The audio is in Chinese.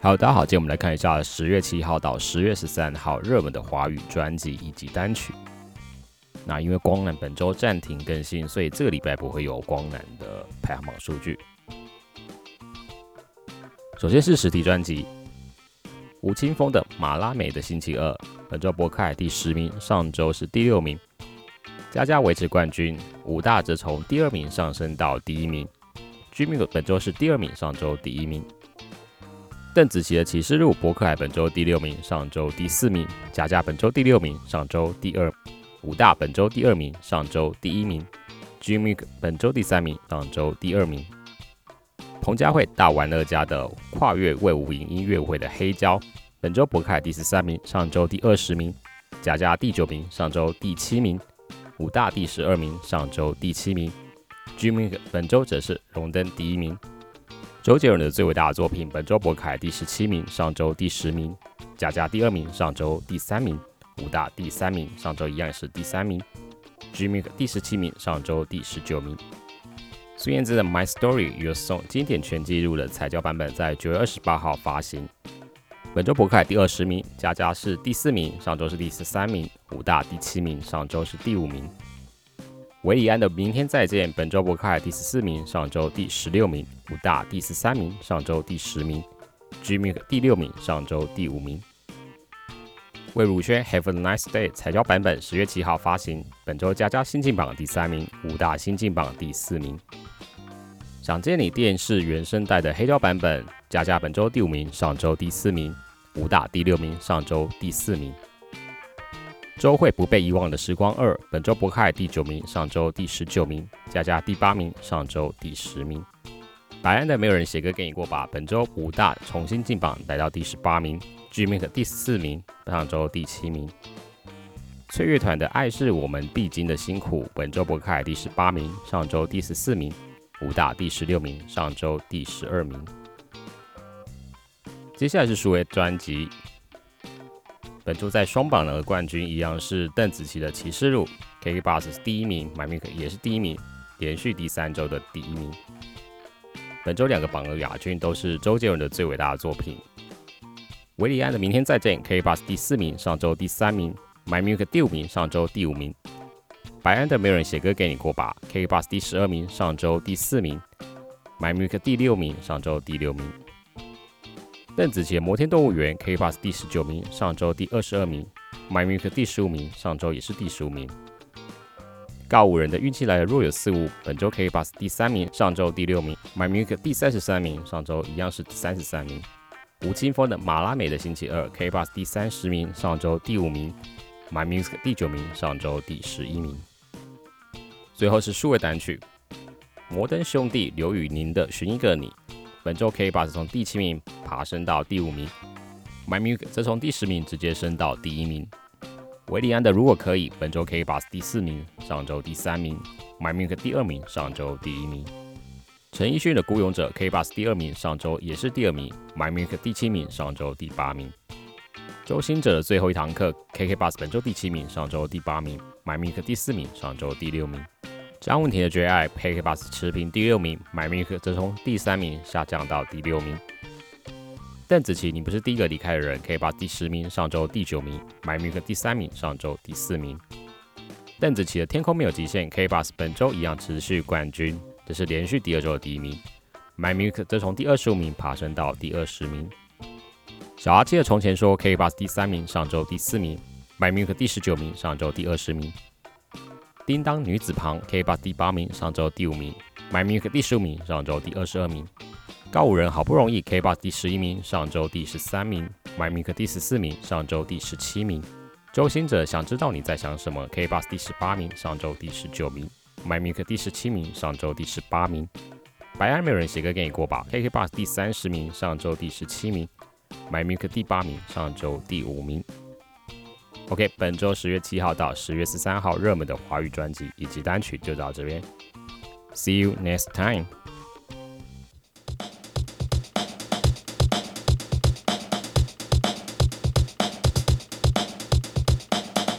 好，大家好，今天我们来看一下十月七号到十月十三号热门的华语专辑以及单曲。那因为光南本周暂停更新，所以这个礼拜不会有光南的排行榜数据。首先是实体专辑，吴青峰的《马拉美的星期二》，本周博客第十名，上周是第六名。佳佳维持冠军，武大则从第二名上升到第一名。居民本周是第二名，上周第一名。邓紫棋的《启示录》，博客海本周第六名，上周第四名。佳佳本周第六名，上周第二。武大本周第二名，上周第一名。Jimmy 本周第三名，上周第二名。彭佳慧大玩乐家的跨越魏武营音乐会的黑胶，本周博凯第十三名，上周第二十名。佳佳第九名，上周第七名。武大第十二名，上周第七名。Jimmy 本周则是荣登第一名。周杰伦的最伟大的作品，本周博凯第十七名，上周第十名。佳佳第二名，上周第三名。武大第三名，上周一样也是第三名。Jimmy 第十七名，上周第十九名。孙燕姿的《My Story Your Song》经典全记录的彩胶版本在九月二十八号发行。本周博凯第二十名，佳佳是第四名，上周是第十三名。武大第七名，上周是第五名。维里安的《明天再见》本周博凯第十四名，上周第十六名。武大第十三名，上周第十名。Jimmy 第六名，上周第五名。魏如萱《Have a Nice Day》彩胶版本十月七号发行，本周佳佳新进榜第三名，武大新进榜第四名。想见你电视原声带的黑胶版本，佳佳本周第五名，上周第四名，武大第六名，上周第四名。周慧不被遗忘的时光二，本周博凯第九名，上周第十九名，佳佳第八名，上周第十名。白安的没有人写歌给你过吧，本周武大重新进榜，来到第十八名。G m a k 第四名，上周第七名。翠乐团的《爱是我们必经的辛苦》，本周博凯第十八名，上周第十四名。武大第十六名，上周第十二名。接下来是数位专辑，本周在双榜的冠军一样是邓紫棋的《启示录》，KK Bus 是第一名，My Milk 也是第一名，连续第三周的第一名。本周两个榜的亚军都是周杰伦的最伟大的作品。维里安的《明天再见》，K K Bus 第四名，上周第三名；My Milk 第五名，上周第五名。白安的《没有人写歌给你过吧》K Bus 第十二名，上周第四名；My Milk 第六名，上周第六名。邓紫棋《摩天动物园》K Bus 第十九名，上周第二十二名；My Music 第十五名，上周也是第十五名。告五人的运气来了若有似无，本周 K Bus 第三名，上周第六名；My Music 第三十三名，上周一样是三十三名。吴青峰的《马拉美的星期二》K Bus 第三十名，上周第五名；My Music 第九名，上周第十一名。最后是数位单曲，摩登兄弟刘宇宁的《寻一个你》，本周 K Bus 从第七名爬升到第五名；My Music 则从第十名直接升到第一名。维里安的《如果可以》，本周 K Bus 第四名，上周第三名；My Music 第二名，上周第一名。陈奕迅的《孤勇者》K Bus 第二名，上周也是第二名；My Milk 第七名，上周第八名。周星哲的最后一堂课 KK Bus 本周第七名，上周第八名；My Milk 第四名，上周第六名。张文婷的《最爱》KK Bus 持平第六名，My Milk 则从第三名下降到第六名。邓紫棋，你不是第一个离开的人，KK Bus 第十名，上周第九名；My Milk 第三名，上周第四名。邓紫棋的《天空没有极限》KK Bus 本周一样持续冠军。这是连续第二周的第一名，My Milk 则从第二十五名爬升到第二十名。小阿七的从前说 K Bus 第三名，上周第四名；My Milk 第十九名，上周第二十名。叮当女子旁 K Bus 第八名，上周第五名；My Milk 第十五名，上周第二十二名。高五人好不容易 K Bus 第十一名，上周第十三名；My Milk 第十四名，上周第十七名。周星哲想知道你在想什么 K Bus 第十八名，上周第十九名。My Milk 第十七名，上周第十八名。白安没有人写歌给你过吧？KK Bus 第三十名，上周第十七名。My Milk 第八名，上周第五名。OK，本周十月七号到十月十三号热门的华语专辑以及单曲就到这边。See you next time.